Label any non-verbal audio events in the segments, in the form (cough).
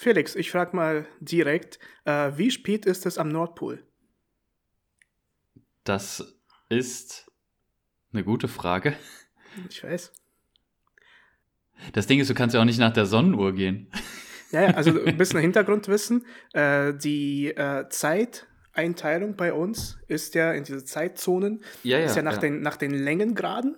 Felix, ich frage mal direkt, äh, wie spät ist es am Nordpol? Das ist eine gute Frage. Ich weiß. Das Ding ist, du kannst ja auch nicht nach der Sonnenuhr gehen. Ja, ja also (laughs) ein bisschen Hintergrundwissen. Äh, die äh, Zeiteinteilung bei uns ist ja in diese Zeitzonen, Ja, ja, ist ja nach, ja. Den, nach den Längengraden.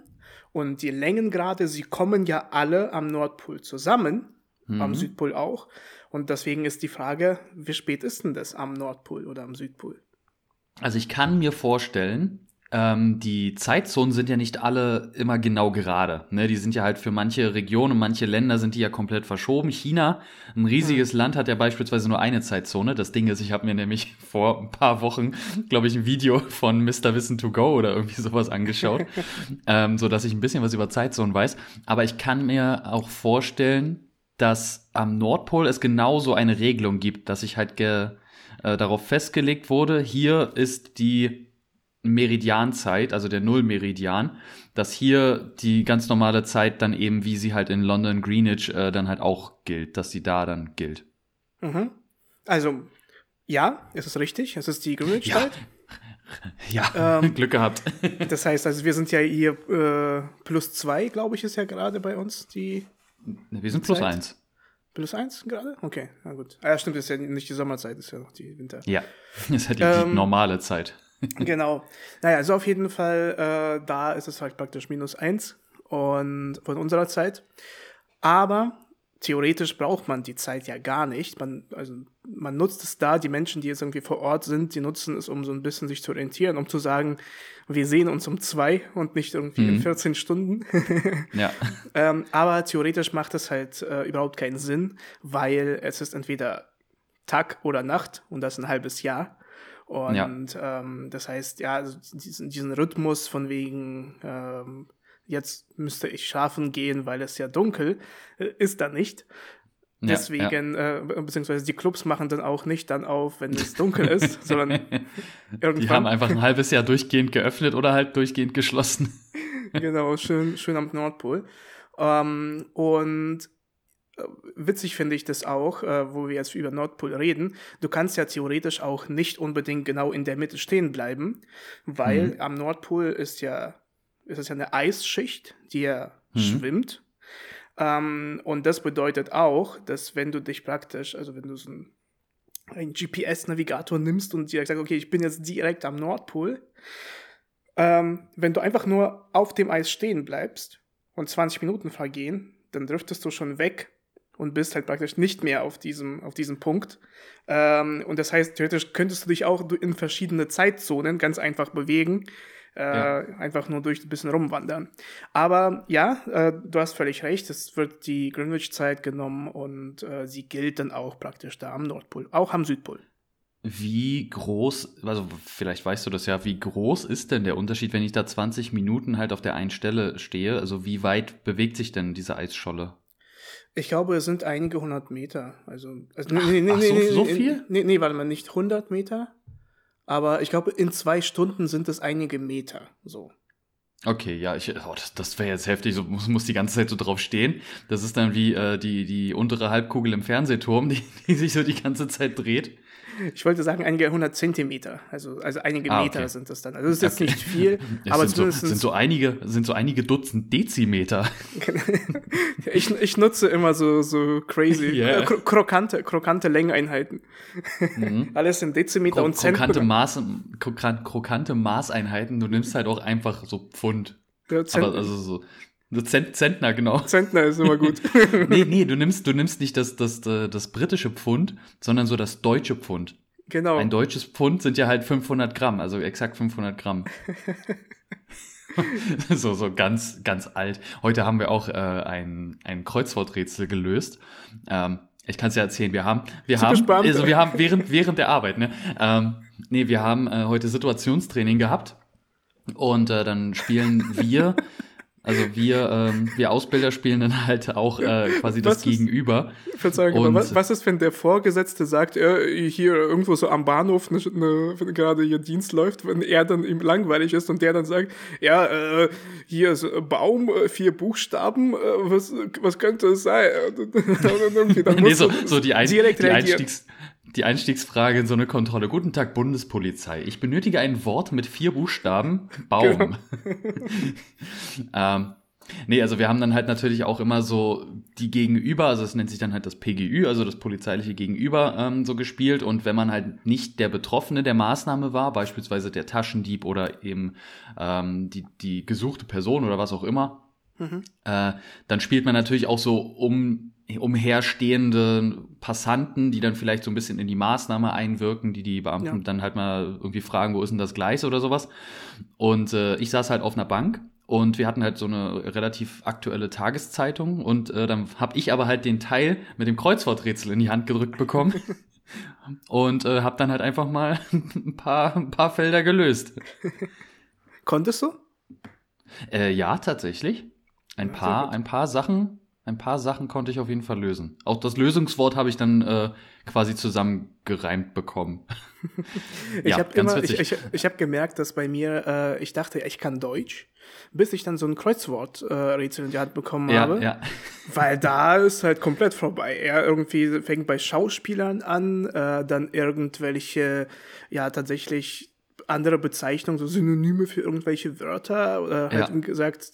Und die Längengrade, sie kommen ja alle am Nordpol zusammen, Mhm. am Südpol auch. Und deswegen ist die Frage, wie spät ist denn das am Nordpol oder am Südpol? Also ich kann mir vorstellen, ähm, die Zeitzonen sind ja nicht alle immer genau gerade. Ne? Die sind ja halt für manche Regionen und manche Länder sind die ja komplett verschoben. China, ein riesiges Land, hat ja beispielsweise nur eine Zeitzone. Das Ding ist, ich habe mir nämlich (laughs) vor ein paar Wochen, glaube ich, ein Video von Mr. Wissen to Go oder irgendwie sowas angeschaut, (laughs) ähm, so dass ich ein bisschen was über Zeitzonen weiß. Aber ich kann mir auch vorstellen, dass am Nordpol es genauso eine Regelung gibt, dass sich halt ge, äh, darauf festgelegt wurde, hier ist die Meridianzeit, also der Nullmeridian, dass hier die ganz normale Zeit dann eben, wie sie halt in London Greenwich äh, dann halt auch gilt, dass sie da dann gilt. Mhm. Also, ja, es ist richtig, es ist die Ja. Greenwich-Zeit. (laughs) Ja, Ähm, (laughs) Glück gehabt. Das heißt, also wir sind ja hier äh, plus zwei, glaube ich, ist ja gerade bei uns die Wir sind plus Zeit? eins. plus eins gerade? Okay, na gut. Ah, ja, stimmt, ist ja nicht die Sommerzeit, ist ja noch die Winter. Ja, (laughs) das ist halt die, die Ähm, normale Zeit. (laughs) genau. Naja, also auf jeden Fall, äh, da ist es halt praktisch minus eins und von unserer Zeit. Aber theoretisch braucht man die Zeit ja gar nicht. Man, also, man nutzt es da, die Menschen, die jetzt irgendwie vor Ort sind, die nutzen es, um so ein bisschen sich zu orientieren, um zu sagen, wir sehen uns um zwei und nicht irgendwie in 14 Stunden. (laughs) Ja. Ähm, aber theoretisch macht es halt äh, überhaupt keinen Sinn, weil es ist entweder Tag oder Nacht und das ein halbes Jahr. Und ähm, das heißt, ja, also diesen, diesen Rhythmus von wegen, ähm, jetzt müsste ich schlafen gehen, weil es ja dunkel äh, ist da nicht. Ja, ja. Deswegen, Äh, be- beziehungsweise die Clubs machen dann auch nicht dann auf, wenn es dunkel ist, (laughs) sondern Die irgendwann. haben einfach ein halbes Jahr durchgehend geöffnet oder halt durchgehend geschlossen. (laughs) genau, schön, schön am Nordpol. Ähm, und äh, witzig finde ich das auch, äh, wo wir jetzt über Nordpol reden. Du kannst ja theoretisch auch nicht unbedingt genau in der Mitte stehen bleiben, weil am Nordpol ist ja, es ja eine Eisschicht, die ja schwimmt. Ähm, und das bedeutet auch, dass wenn du dich praktisch, also wenn du so ein einen GPS-Navigator nimmst und direkt sagst, okay, ich bin jetzt direkt am Nordpol, ähm, wenn du einfach nur auf dem Eis stehen bleibst und 20 Minuten vergehen, dann driftest du schon weg und bist halt praktisch nicht mehr auf diesem, auf diesem Punkt. Ähm, und das heißt, theoretisch könntest du dich auch in verschiedene Zeitzonen ganz einfach bewegen. Äh, Ja. Einfach nur durch ein bisschen rumwandern. Aber ja, äh, du hast völlig recht, es wird die Greenwich-Zeit genommen und äh, sie gilt dann auch praktisch da am Nordpol, auch am Südpol. Wie groß, also vielleicht weißt du das ja, wie groß ist denn der Unterschied, wenn ich da 20 Minuten halt auf der einen Stelle stehe? Also wie weit bewegt sich denn diese Eisscholle? Ich glaube, es sind einige hundert Meter. Also, also Ach, ach, so- so viel? Nee, nee, warte mal, nicht 100 Meter. Aber ich glaube, in zwei Stunden sind es einige Meter. So. Okay, ja, ich, oh, das, das wäre jetzt heftig, so muss, muss die ganze Zeit so drauf stehen. Das ist dann wie äh, die, die untere Halbkugel im Fernsehturm, (laughs) die, die sich so die ganze Zeit dreht. Ich wollte sagen, einige hundert Zentimeter. Also, also einige Ah, Meter okay. sind es dann. Also, das ist jetzt Okay. nicht viel. (laughs) Es aber sind, so, sind so einige, sind so einige Dutzend Dezimeter. (laughs) ich, ich nutze immer so, so crazy, (laughs) äh, kro krokante, krokante Längeneinheiten. Alles in Dezimeter Kro und Cent. krokante, Maß, krokant- krokante Maßeinheiten, du nimmst halt auch einfach so Pfund. Ja, Cent Aber also so, so Zent, Zentner, genau. Zentner ist immer gut. (laughs) nee, nee, du nimmst, du nimmst nicht das, das, äh, das britische Pfund, sondern so das deutsche Pfund. genau. Ein deutsches Pfund sind ja halt 500 Gramm, also exakt 500 Gramm. (laughs) so, so ganz, ganz alt. Heute haben wir auch äh, ein, ein Kreuzworträtsel gelöst. Ähm, ich kann es ja erzählen, wir haben, wir Super haben, spannend. also wir haben während, während der Arbeit, ne, ähm, nee, wir haben äh, heute Situationstraining gehabt und äh, dann spielen wir (laughs) Also wir, ähm, wir Ausbilder spielen dann halt auch äh, quasi das Was ist- Gegenüber. Verzeihung, Und- was, was ist, wenn der Vorgesetzte sagt, äh, hier irgendwo so am Bahnhof, ne, ne, wenn gerade hier Dienst läuft, wenn er dann ihm langweilig ist und der dann sagt, ja, äh, hier ist Baum, äh, vier Buchstaben, äh, was, was könnte es sein? (laughs) Und dann irgendwie, dann nee, so, so die, Ein die. Einstiegs die Einstiegsfrage in so eine Kontrolle. Guten Tag, Bundespolizei. Ich benötige ein Wort mit vier Buchstaben. Baum. Genau. (laughs) ähm, nee, also wir haben dann halt natürlich auch immer so die Gegenüber, also es nennt sich dann halt das PGÜ, also das polizeiliche Gegenüber, ähm, so gespielt. Und wenn man halt nicht der Betroffene der Maßnahme war, beispielsweise der Taschendieb oder eben ähm, die, die gesuchte Person oder was auch immer, äh, dann spielt man natürlich auch so um umherstehende Passanten, die dann vielleicht so ein bisschen in die Maßnahme einwirken, die die Beamten Ja. dann halt mal irgendwie fragen, wo ist denn das Gleis oder sowas. Und äh, ich saß halt auf einer Bank und wir hatten halt so eine relativ aktuelle Tageszeitung und äh, dann habe ich aber halt den Teil mit dem Kreuzworträtsel in die Hand gedrückt bekommen (laughs) und äh, habe dann halt einfach mal (laughs) ein paar, ein paar Felder gelöst. Konntest du? Äh, ja, tatsächlich. Ein Ja, paar, ein paar Sachen, ein paar Sachen konnte ich auf jeden Fall lösen. Auch das Lösungswort habe ich dann äh, quasi zusammengereimt bekommen. (laughs) Ich Ja, habe immer, ich, witzig. ich, ich habe gemerkt, dass bei mir, äh, ich dachte, ich kann Deutsch, bis ich dann so ein Kreuzworträtsel äh, Rätsel in die Hand bekommen habe. Ja, ja. (laughs) Weil da ist halt komplett vorbei. Er irgendwie fängt bei Schauspielern an, äh, dann irgendwelche, ja, tatsächlich andere Bezeichnungen, so Synonyme für irgendwelche Wörter oder halt Ja. gesagt,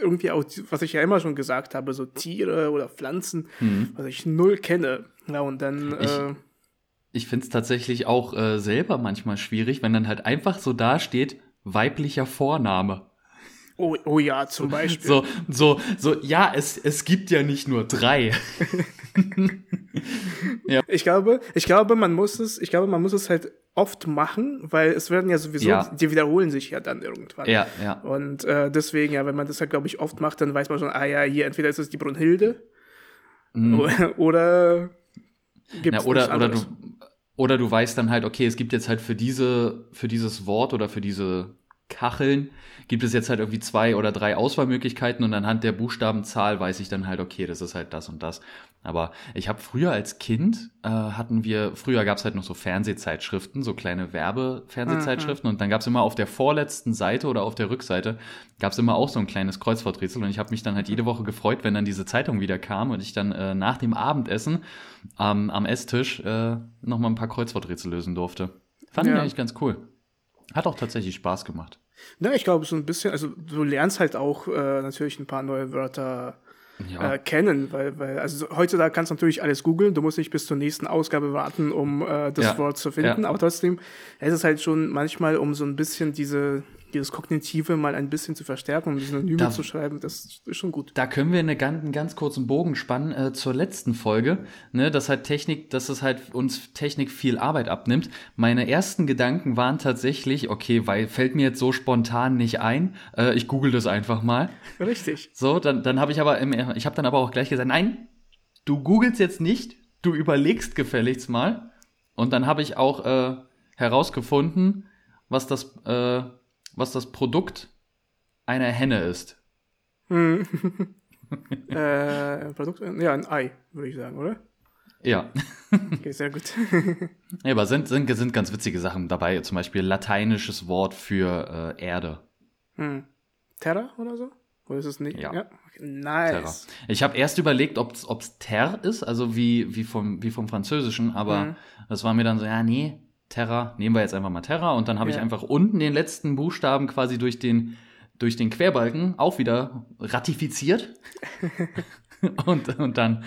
irgendwie auch, was ich ja immer schon gesagt habe, so Tiere oder Pflanzen, Mhm. was ich null kenne. Ja, und dann, Ich- äh, Ich finde es tatsächlich auch äh, selber manchmal schwierig, wenn dann halt einfach so da steht, weiblicher Vorname. oh, oh ja, zum Beispiel. So, so, so, ja, es, es gibt ja nicht nur drei. (laughs) (laughs) Ich glaube, ich glaube, man muss es, ich glaube, man muss es halt oft machen, weil es werden ja sowieso, Ja. die wiederholen sich ja dann irgendwann. Ja, ja. Und äh, deswegen, ja, wenn man das halt, glaube ich, oft macht, dann weiß man schon, ah ja, hier entweder ist es die Brunhilde oder, oder gibt Ja, es oder, oder, du, oder du weißt dann halt, okay, es gibt jetzt halt für diese, für dieses Wort oder für diese Kacheln gibt es jetzt halt irgendwie zwei oder drei Auswahlmöglichkeiten und anhand der Buchstabenzahl weiß ich dann halt, okay, das ist halt das und das. Aber ich habe früher als Kind äh, hatten wir, früher gab es halt noch so Fernsehzeitschriften, so kleine Werbefernsehzeitschriften und dann gab es immer auf der vorletzten Seite oder auf der Rückseite gab es immer auch so ein kleines Kreuzworträtsel und ich habe mich dann halt jede Woche gefreut, wenn dann diese Zeitung wieder kam und ich dann äh, nach dem Abendessen am am Esstisch äh, nochmal ein paar Kreuzworträtsel lösen durfte. Fand ich Ja. eigentlich ganz cool. Hat auch tatsächlich Spaß gemacht. Ne, ich glaube, so ein bisschen, also du lernst halt auch äh, natürlich ein paar neue Wörter Ja. äh, kennen, weil, weil, also so- heutzutage kannst du natürlich alles googeln, du musst nicht bis zur nächsten Ausgabe warten, um äh, das Ja, Wort zu finden, ja. aber trotzdem es ist es halt schon manchmal, um so ein bisschen diese, dieses Kognitive mal ein bisschen zu verstärken, um die Synonyme Da- zu schreiben, das ist schon gut. Da können wir eine einen ganz kurzen Bogen spannen äh, zur letzten Folge, ne, dass halt Technik, dass es halt uns Technik viel Arbeit abnimmt. Meine ersten Gedanken waren tatsächlich, okay, weil fällt mir jetzt so spontan nicht ein, äh, ich google das einfach mal. Richtig. So, dann, dann habe ich aber, im, ich habe dann aber auch gleich gesagt, nein, du googelst jetzt nicht, du überlegst gefälligst mal. Und dann habe ich auch äh, herausgefunden, was das, äh, was das Produkt einer Henne ist. (laughs) äh, Produkt, ja, ein Ei, würde ich sagen, oder? Ja. Okay, sehr gut. (laughs) Ja, aber sind, sind, sind ganz witzige Sachen dabei. Zum Beispiel lateinisches Wort für äh, Erde. hm. Terra oder so? Oder ist es nicht? Ja. Okay, nice. Terra. Ich habe erst überlegt, ob es Ter ist, also wie, wie, vom, wie vom Französischen, aber Mhm. das war mir dann so, ja, nee, Terra, nehmen wir jetzt einfach mal Terra. Und dann habe ich Ja. einfach unten den letzten Buchstaben quasi durch den, durch den Querbalken auch wieder ratifiziert. (laughs) und, und dann,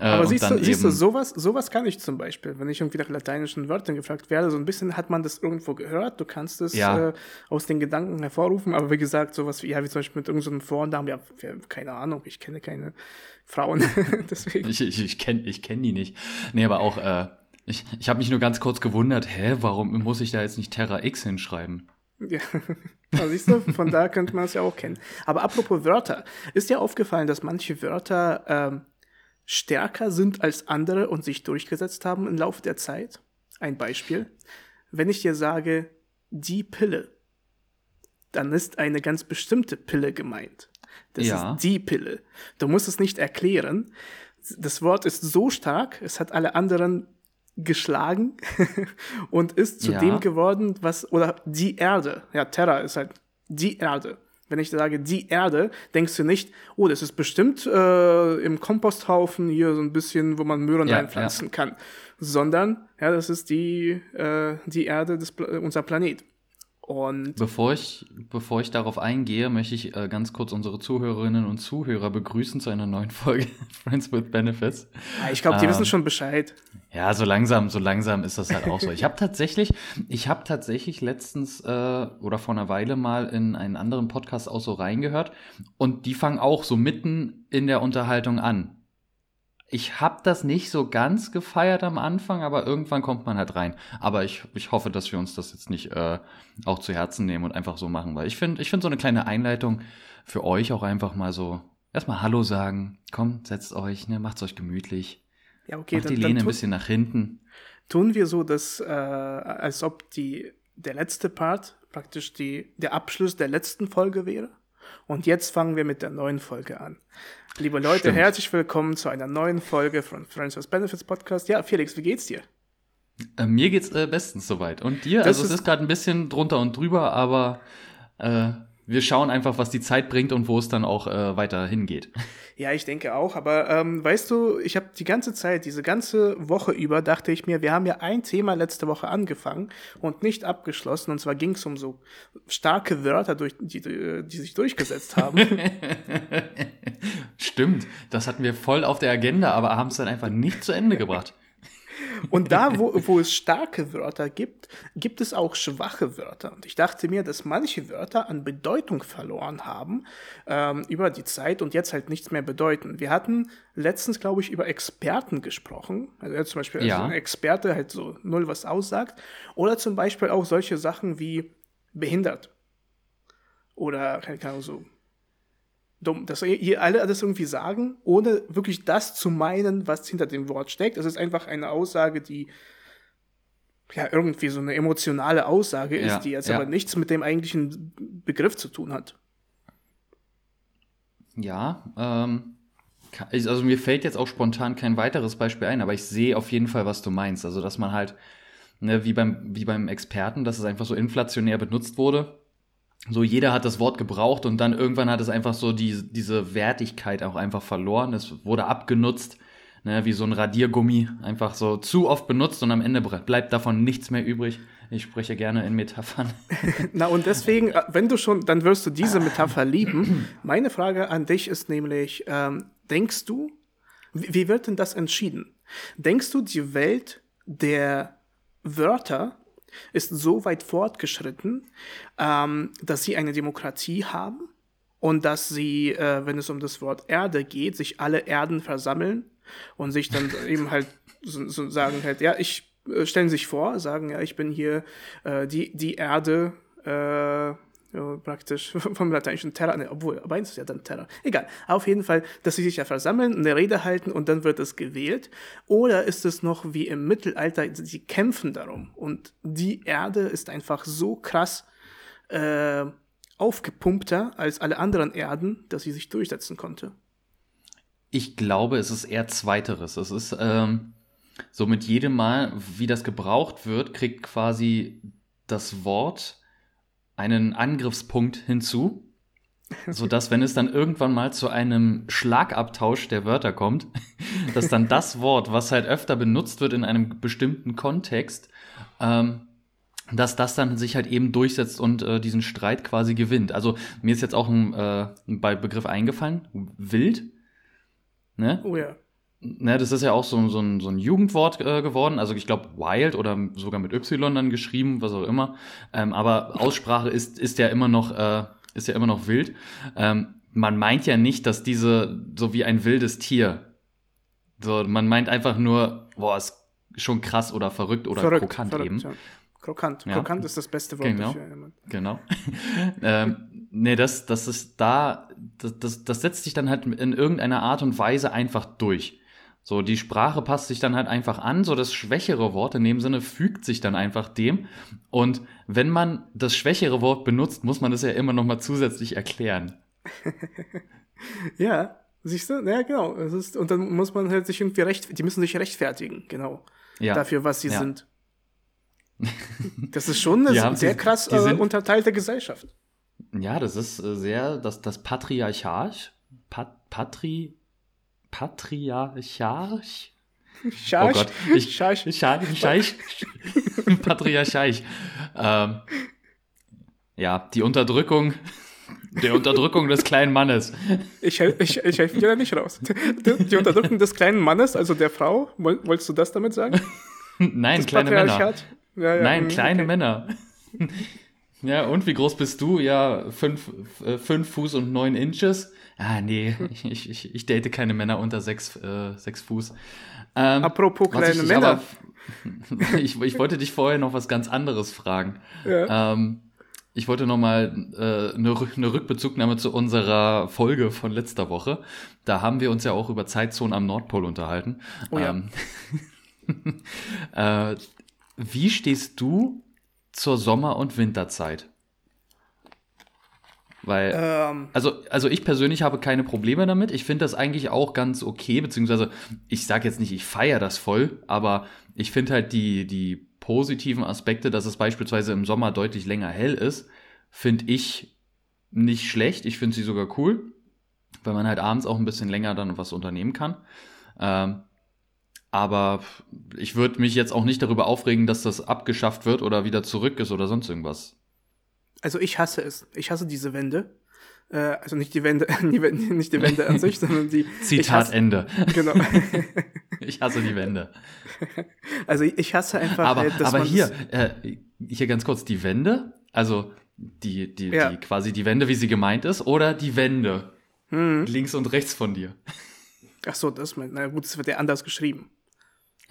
äh, Aber siehst, dann du, siehst du, sowas, sowas kann ich zum Beispiel. Wenn ich irgendwie nach lateinischen Wörtern gefragt werde, so ein bisschen hat man das irgendwo gehört, du kannst es Ja. äh, aus den Gedanken hervorrufen, aber wie gesagt, sowas wie, ja, wie zum Beispiel mit irgendeinem Vornamen, ja, ja, keine Ahnung, ich kenne keine Frauen, (laughs) deswegen. Ich, ich, ich kenne ich kenn die nicht. Nee, aber auch, äh, ich, ich habe mich nur ganz kurz gewundert, hä, warum muss ich da jetzt nicht Terra X hinschreiben? Ja, (laughs) also siehst du, von da könnte man es ja auch kennen. Aber apropos Wörter, ist dir aufgefallen, dass manche Wörter ähm, stärker sind als andere und sich durchgesetzt haben im Laufe der Zeit? Ein Beispiel. Wenn ich dir sage, die Pille, dann ist eine ganz bestimmte Pille gemeint. Das ja. ist die Pille. Du musst es nicht erklären. Das Wort ist so stark, es hat alle anderen geschlagen (laughs) und ist zu ja. dem geworden, was, oder die Erde. Ja, Terra ist halt die Erde. Wenn ich sage die Erde, denkst du nicht, oh, das ist bestimmt äh, im Komposthaufen hier so ein bisschen, wo man Möhren ja, reinpflanzen ja. kann, sondern ja, das ist die, äh, die Erde, des, unser Planet. Und bevor ich, bevor ich darauf eingehe, möchte ich äh, ganz kurz unsere Zuhörerinnen und Zuhörer begrüßen zu einer neuen Folge (laughs) Friends with Benefits. Ja, ich glaube, die ähm, wissen schon Bescheid. Ja, so langsam, so langsam ist das halt auch so. Ich habe tatsächlich, ich habe tatsächlich letztens äh, oder vor einer Weile mal in einen anderen Podcast auch so reingehört und die fangen auch so mitten in der Unterhaltung an ich habe das nicht so ganz gefeiert am Anfang, aber irgendwann kommt man halt rein. Aber ich, ich hoffe, dass wir uns das jetzt nicht äh, auch zu Herzen nehmen und einfach so machen, weil ich finde, ich finde so eine kleine Einleitung für euch auch einfach mal so erstmal Hallo sagen. Kommt, setzt euch, ne, macht's euch gemütlich. Ja, okay. Macht dann, die Lehne ein bisschen nach hinten. Tun wir so, dass äh, als ob die der letzte Part praktisch die der Abschluss der letzten Folge wäre. Und jetzt fangen wir mit der neuen Folge an. Liebe Leute, Stimmt. herzlich willkommen zu einer neuen Folge von Friends with Benefits Podcast. Ja, Felix, wie geht's dir? Äh, mir geht's äh, bestens soweit. Und dir? Das also ist es ist gerade ein bisschen drunter und drüber, aber äh, wir schauen einfach, was die Zeit bringt und wo es dann auch äh, weiter hingeht. (laughs) Ja, ich denke auch. Aber ähm, weißt du, ich habe die ganze Zeit, diese ganze Woche über, dachte ich mir, wir haben ja ein Thema letzte Woche angefangen und nicht abgeschlossen. Und zwar ging es um so starke Wörter, durch, die, die sich durchgesetzt haben. (laughs) Stimmt, das hatten wir voll auf der Agenda, aber haben es dann einfach nicht zu Ende gebracht. Und da, wo, wo es starke Wörter gibt, gibt es auch schwache Wörter. Und ich dachte mir, dass manche Wörter an Bedeutung verloren haben ähm, über die Zeit und jetzt halt nichts mehr bedeuten. Wir hatten letztens, glaube ich, über Experten gesprochen. Also zum Beispiel ja. also ein Experte halt so null was aussagt. Oder zum Beispiel auch solche Sachen wie behindert. Oder, keine Ahnung, so dumm, dass ihr alle das irgendwie sagen, ohne wirklich das zu meinen, was hinter dem Wort steckt. Das ist einfach eine Aussage, die ja irgendwie so eine emotionale Aussage ist, ja, die jetzt ja. aber nichts mit dem eigentlichen Begriff zu tun hat. Ja, ähm, also mir fällt jetzt auch spontan kein weiteres Beispiel ein, aber ich sehe auf jeden Fall, was du meinst. Also, dass man halt, ne, wie beim, wie beim Experten, dass es einfach so inflationär benutzt wurde so jeder hat das Wort gebraucht und dann irgendwann hat es einfach so die, diese Wertigkeit auch einfach verloren. Es wurde abgenutzt, ne, wie so ein Radiergummi, einfach so zu oft benutzt und am Ende bleibt davon nichts mehr übrig. Ich spreche gerne in Metaphern. (laughs) Na und deswegen, äh, wenn du schon, dann wirst du diese Metapher lieben. Meine Frage an dich ist nämlich, ähm, denkst du, wie, wie wird denn das entschieden? Denkst du, die Welt der Wörter ist so weit fortgeschritten, ähm, dass sie eine Demokratie haben und dass sie, äh, wenn es um das Wort Erde geht, sich alle Erden versammeln und sich dann (laughs) eben halt so, so sagen halt, ja, ich äh, stellen sich vor, sagen, ja, ich bin hier äh, die, die Erde, äh, praktisch (laughs) vom lateinischen Terra, ne, obwohl, aber eins ist ja dann Terra. Egal. Auf jeden Fall, dass sie sich ja versammeln, eine Rede halten und dann wird es gewählt. Oder ist es noch wie im Mittelalter, sie kämpfen darum. Und die Erde ist einfach so krass äh, aufgepumpter als alle anderen Erden, dass sie sich durchsetzen konnte. Ich glaube, es ist eher Zweiteres. Es ist ähm, so mit jedem Mal, wie das gebraucht wird, kriegt quasi das Wort einen Angriffspunkt hinzu, so dass wenn es dann irgendwann mal zu einem Schlagabtausch der Wörter kommt, (laughs) dass dann das Wort, was halt öfter benutzt wird in einem bestimmten Kontext, ähm, dass das dann sich halt eben durchsetzt und äh, diesen Streit quasi gewinnt. Also mir ist jetzt auch ein, äh, ein Begriff eingefallen, wild. Ne? Oh ja. Ne, das ist ja auch so, so, ein, so ein Jugendwort äh, geworden. Also ich glaube Wild oder sogar mit Y dann geschrieben, was auch immer. Ähm, aber Aussprache ist, ist ja immer noch, äh, ist ja immer noch wild. Ähm, man meint ja nicht, dass diese so wie ein wildes Tier. So, man meint einfach nur, boah, ist schon krass oder verrückt oder verrückt, krokant verrückt, eben. Ja. Krokant. Ja. Krokant ist das beste Wort genau. dafür. Genau. (laughs) ähm, nee, das, das ist da, das, das, das setzt sich dann halt in irgendeiner Art und Weise einfach durch. So, die Sprache passt sich dann halt einfach an, so das schwächere Wort in dem Sinne fügt sich dann einfach dem. Und wenn man das schwächere Wort benutzt, muss man das ja immer noch mal zusätzlich erklären. (laughs) ja, siehst du? Ja, genau. Ist, und dann muss man halt sich irgendwie recht, die müssen sich rechtfertigen, genau. Ja. Dafür, was sie Ja. sind. (laughs) Das ist schon eine haben- sehr die- krass die äh, sind- unterteilte Gesellschaft. Ja, das ist äh, sehr, das, das Patriarcharch, Pat, Patri, Patriarcharch? Oh Scharch, Gott, ich, Scharch. Scheich, Scheich, (laughs) Patriarcharch. Ähm, ja, die Unterdrückung, der Unterdrückung des kleinen Mannes. Ich, ich, ich helfe dir da nicht raus. Die, die Unterdrückung des kleinen Mannes, also der Frau, woll, wolltest du das damit sagen? Nein, Das kleine Männer. Ja, ja, Nein, mm, kleine okay. Männer. Ja, und wie groß bist du? Ja, fünf, äh, fünf Fuß und neun Inches. Ah, nee, ich, (laughs) ich, ich, ich date keine Männer unter sechs, äh, sechs Fuß. Ähm, Apropos kleine ich Männer. Aber, (laughs) ich, ich wollte dich vorher noch was ganz anderes fragen. Ja. Ähm, ich wollte noch mal äh, eine, eine Rückbezugnahme zu unserer Folge von letzter Woche. Da haben wir uns ja auch über Zeitzonen am Nordpol unterhalten. Oh ja. Ähm, (laughs) äh, wie stehst du zur Sommer- und Winterzeit? Weil Ähm, also, also ich persönlich habe keine Probleme damit. Ich finde das eigentlich auch ganz okay, beziehungsweise ich sage jetzt nicht, ich feiere das voll, aber ich finde halt die, die positiven Aspekte, dass es beispielsweise im Sommer deutlich länger hell ist, finde ich nicht schlecht. Ich finde sie sogar cool, weil man halt abends auch ein bisschen länger dann was unternehmen kann. Ähm, aber ich würde mich jetzt auch nicht darüber aufregen, dass das abgeschafft wird oder wieder zurück ist oder sonst irgendwas. Also ich hasse es. Ich hasse diese Wände. Äh, also nicht die Wände, (laughs) die Wände- nicht die Wände an sich, sondern die. (laughs) Zitat hasse, Ende. Genau. (laughs) Ich hasse die Wände. Also ich hasse einfach, aber, halt, aber hier, äh, hier ganz kurz, die Wände, also die, die, Ja. die quasi die Wände, wie sie gemeint ist, oder die Wände Hm. links und rechts von dir. Ach so, das mein, na gut, das wird ja anders geschrieben.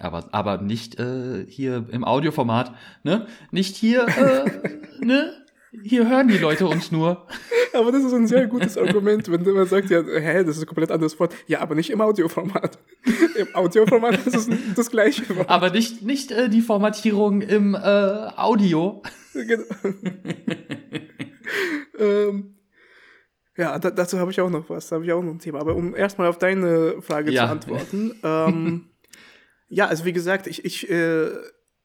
Aber, aber nicht äh, hier im Audioformat, ne? Nicht hier, äh, ne? Hier hören die Leute uns nur. (laughs) Aber das ist ein sehr gutes Argument, wenn man sagt, ja, hä, das ist ein komplett anderes Wort. Ja, aber nicht im Audioformat. (laughs) Im Audioformat ist es das gleiche Wort. Aber nicht, nicht äh, die Formatierung im äh, Audio. Genau. (laughs) ähm, ja, da, dazu habe ich auch noch was, da habe ich auch noch ein Thema. Aber um erstmal auf deine Frage Ja. zu antworten. Ähm, ja, also wie gesagt, ich, ich, äh,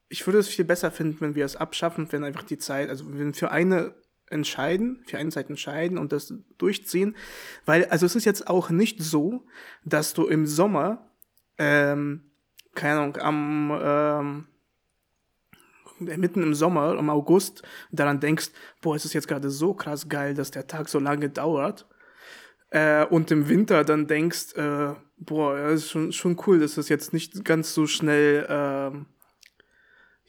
ich würde es viel besser finden, wenn wir es abschaffen, wenn einfach die Zeit, also wenn wir für eine entscheiden, für eine Zeit entscheiden und das durchziehen. Weil, also es ist jetzt auch nicht so, dass du im Sommer, ähm, keine Ahnung, am, ähm, mitten im Sommer, im August, daran denkst, boah, es ist jetzt gerade so krass geil, dass der Tag so lange dauert. Äh, und im Winter dann denkst, äh, boah, ja, ist schon, schon cool, dass das jetzt nicht ganz so schnell ähm,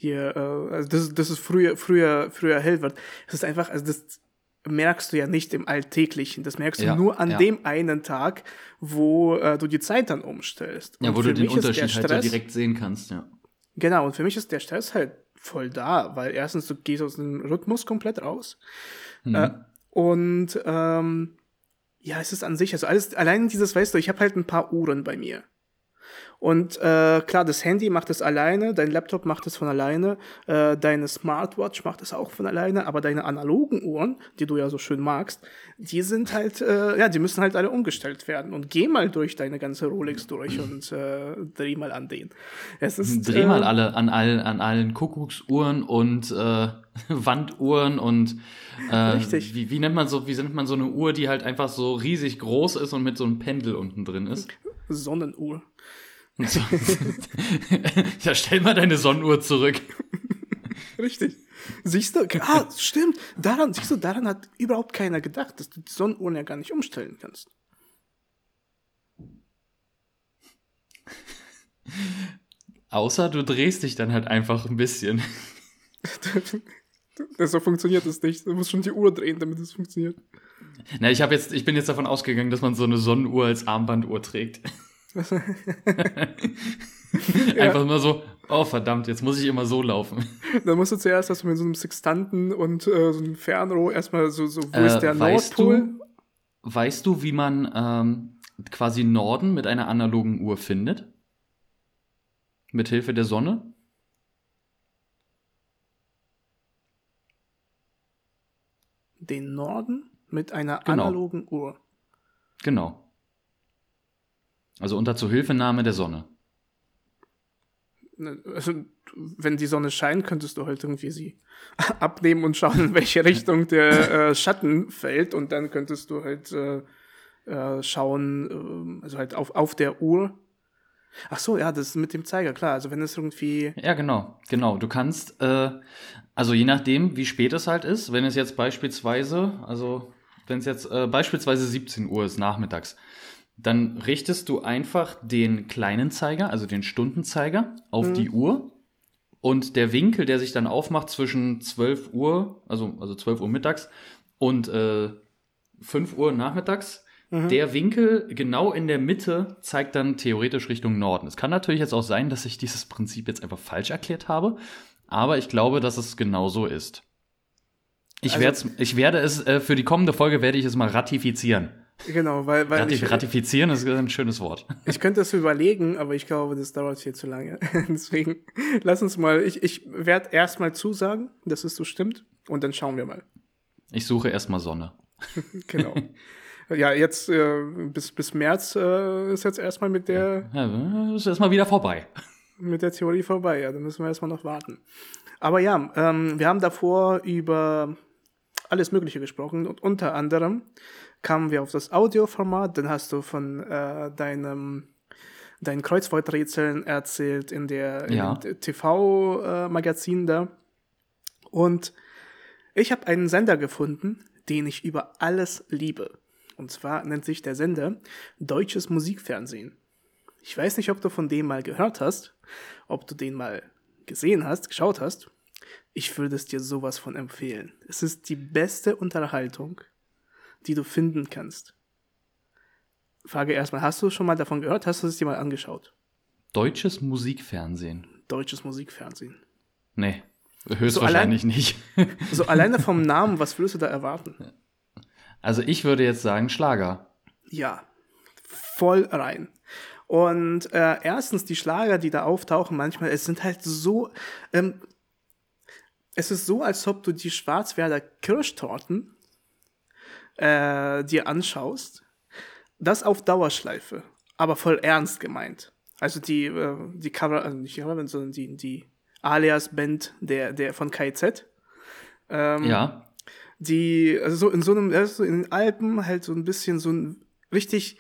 hier, äh, also das, das ist früher, früher, früher hell wird. Es ist einfach, also das merkst du ja nicht im Alltäglichen. Das merkst du Ja, nur an ja. dem einen Tag, wo äh, du die Zeit dann umstellst. Ja, Und wo du den Unterschied halt so Stress- direkt sehen kannst, ja. Genau, und für mich ist der Stress halt voll da, weil erstens, du gehst aus dem Rhythmus komplett raus. Mhm. Äh, und ähm, ja, es ist an sich, also alles, allein dieses, weißt du, ich habe halt ein paar Uhren bei mir. Und äh, klar, das Handy macht es alleine, dein Laptop macht es von alleine, äh, deine Smartwatch macht es auch von alleine, aber deine analogen Uhren, die du ja so schön magst, die sind halt, äh, ja, die müssen halt alle umgestellt werden. Und geh mal durch deine ganze Rolex durch (clears throat) und äh, dreh mal an den. Es ist, Dreh mal äh, alle an allen, an allen Kuckucksuhren und äh, (laughs) Wanduhren und äh, Richtig. Wie, wie nennt man so, wie nennt man so eine Uhr, die halt einfach so riesig groß ist und mit so einem Pendel unten drin ist? Sonnenuhr. (laughs) Ja, stell mal deine Sonnenuhr zurück. Richtig. Siehst du? Ah, stimmt. Daran, siehst du, daran hat überhaupt keiner gedacht, dass du die Sonnenuhren ja gar nicht umstellen kannst. Außer du drehst dich dann halt einfach ein bisschen. (laughs) so funktioniert es nicht. Du musst schon die Uhr drehen, damit es funktioniert. Na, ich habe jetzt, ich bin jetzt davon ausgegangen, dass man so eine Sonnenuhr als Armbanduhr trägt. (laughs) Einfach mal so, oh verdammt, jetzt muss ich immer so laufen. (laughs) Dann musst du zuerst erstmal mit so einem Sextanten und äh, so einem Fernrohr erstmal so, so wo Äh, ist der weißt Nordpol? Du, weißt du, wie man ähm, quasi Norden mit einer analogen Uhr findet? Mit Hilfe der Sonne? Den Norden Mit einer Genau. analogen Uhr. Genau. Also unter Zuhilfenahme der Sonne. Ne, Also, wenn die Sonne scheint, könntest du halt irgendwie sie (laughs) abnehmen und schauen, in welche Richtung der äh, Schatten fällt. Und dann könntest du halt äh, äh, schauen, ähm, also halt auf, auf der Uhr. Ach so, ja, das ist mit dem Zeiger, klar. Also wenn es irgendwie. Ja, genau, genau. Du kannst, äh, also je nachdem, wie spät es halt ist, wenn es jetzt beispielsweise, also wenn es jetzt äh, beispielsweise 17 Uhr ist nachmittags, dann richtest du einfach den kleinen Zeiger, also den Stundenzeiger, auf die Uhr und der Winkel, der sich dann aufmacht zwischen 12 Uhr, also, also 12 Uhr mittags und äh, 5 Uhr nachmittags, der Winkel genau in der Mitte zeigt dann theoretisch Richtung Norden. Es kann natürlich jetzt auch sein, dass ich dieses Prinzip jetzt einfach falsch erklärt habe, aber ich glaube, dass es genau so ist. Ich, Also- ich werde es, äh, für die kommende Folge werde ich es mal ratifizieren. Genau, weil, weil Ratif ich, ratifizieren ist ein schönes Wort. ich könnte das überlegen, aber ich glaube, das dauert hier zu lange. (laughs) Deswegen lass uns mal, ich, ich werde erstmal zusagen, dass es so stimmt. Und dann schauen wir mal. Ich suche erstmal Sonne. (laughs) Genau. ja, jetzt äh, bis, bis März äh, ist jetzt erstmal mit der, Ja, ist erstmal wieder vorbei. mit der Theorie vorbei. Ja, da müssen wir erstmal noch warten. Aber ja, ähm, wir haben davor über alles Mögliche gesprochen und unter anderem kamen wir auf das Audioformat. Dann hast du von äh, deinem deinen Kreuzworträtseln erzählt in der Ja. TV-Magazin da. Und ich habe einen Sender gefunden, den ich über alles liebe. Und zwar nennt sich der Sender Deutsches Musikfernsehen. Ich weiß nicht, ob du von dem mal gehört hast, ob du den mal gesehen hast, geschaut hast. Ich würde es dir sowas von empfehlen. Es ist die beste Unterhaltung, die du finden kannst. Frage erstmal, hast du schon mal davon gehört? Hast du es dir mal angeschaut? Deutsches Musikfernsehen. Deutsches Musikfernsehen. Nee, höchstwahrscheinlich nicht. (laughs) So alleine vom (laughs) Namen, was würdest du da erwarten? Also ich würde jetzt sagen Schlager. Ja, voll rein. Und äh, erstens die Schlager, die da auftauchen, manchmal, es sind halt so, ähm, es ist so, als ob du die Schwarzwälder Kirschtorten äh, dir anschaust. Das auf Dauerschleife, aber voll ernst gemeint. Also die, äh, die Cover, also nicht die Cover, sondern die, die Alias-Band der, der von KZ. Ähm, Ja. die, also so in so einem, also in den Alpen halt so ein bisschen so ein richtig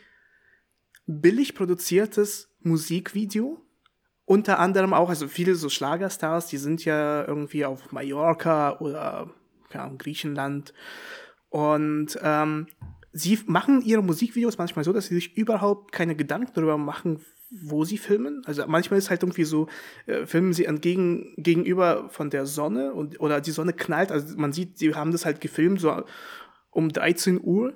billig produziertes Musikvideo. Unter anderem auch, also viele so Schlagerstars, die sind ja irgendwie auf Mallorca oder Ahnung, Griechenland. Und ähm, sie machen ihre Musikvideos manchmal so, dass sie sich überhaupt keine Gedanken darüber machen, wo sie filmen. Also manchmal ist halt irgendwie so, äh, filmen sie entgegen, gegenüber von der Sonne und oder die Sonne knallt. Also man sieht, sie haben das halt gefilmt so um 13 Uhr.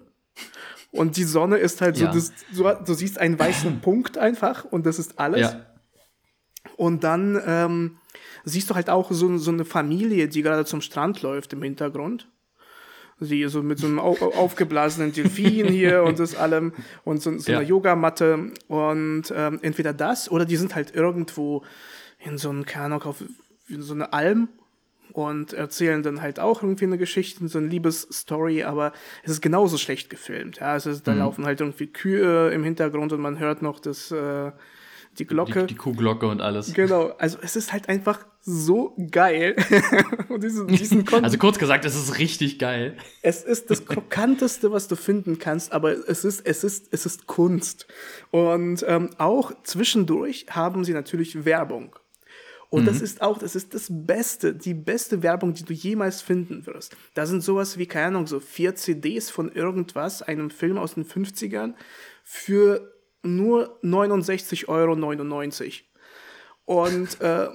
Und die Sonne ist halt so, Ja. das, du, du siehst einen weißen (laughs) Punkt einfach und das ist alles. Ja. Und dann ähm, siehst du halt auch so, so eine Familie, die gerade zum Strand läuft im Hintergrund. Sie so mit so einem au au- aufgeblasenen Delfin hier (laughs) und das allem und so, so Ja. einer Yogamatte. Und ähm, entweder das oder die sind halt irgendwo in so einem, Ahnung, auf in so eine Alm und erzählen dann halt auch irgendwie eine Geschichte, so eine Liebesstory, aber es ist genauso schlecht gefilmt. Ja, es ist, da laufen halt irgendwie Kühe im Hintergrund und man hört noch das, äh, die Glocke. Die, die Kuhglocke und alles. Genau, also es ist halt einfach so geil. (laughs) diesen, diesen Also kurz gesagt, es ist richtig geil. es ist das krokanteste, was du finden kannst, aber es ist, es ist, es ist Kunst. Und ähm, auch zwischendurch haben sie natürlich Werbung. Und das ist auch, das ist das Beste, die beste Werbung, die du jemals finden wirst. Da sind sowas wie, keine Ahnung, so vier CDs von irgendwas, einem Film aus den 50ern, für nur 69,99 Euro. Und äh,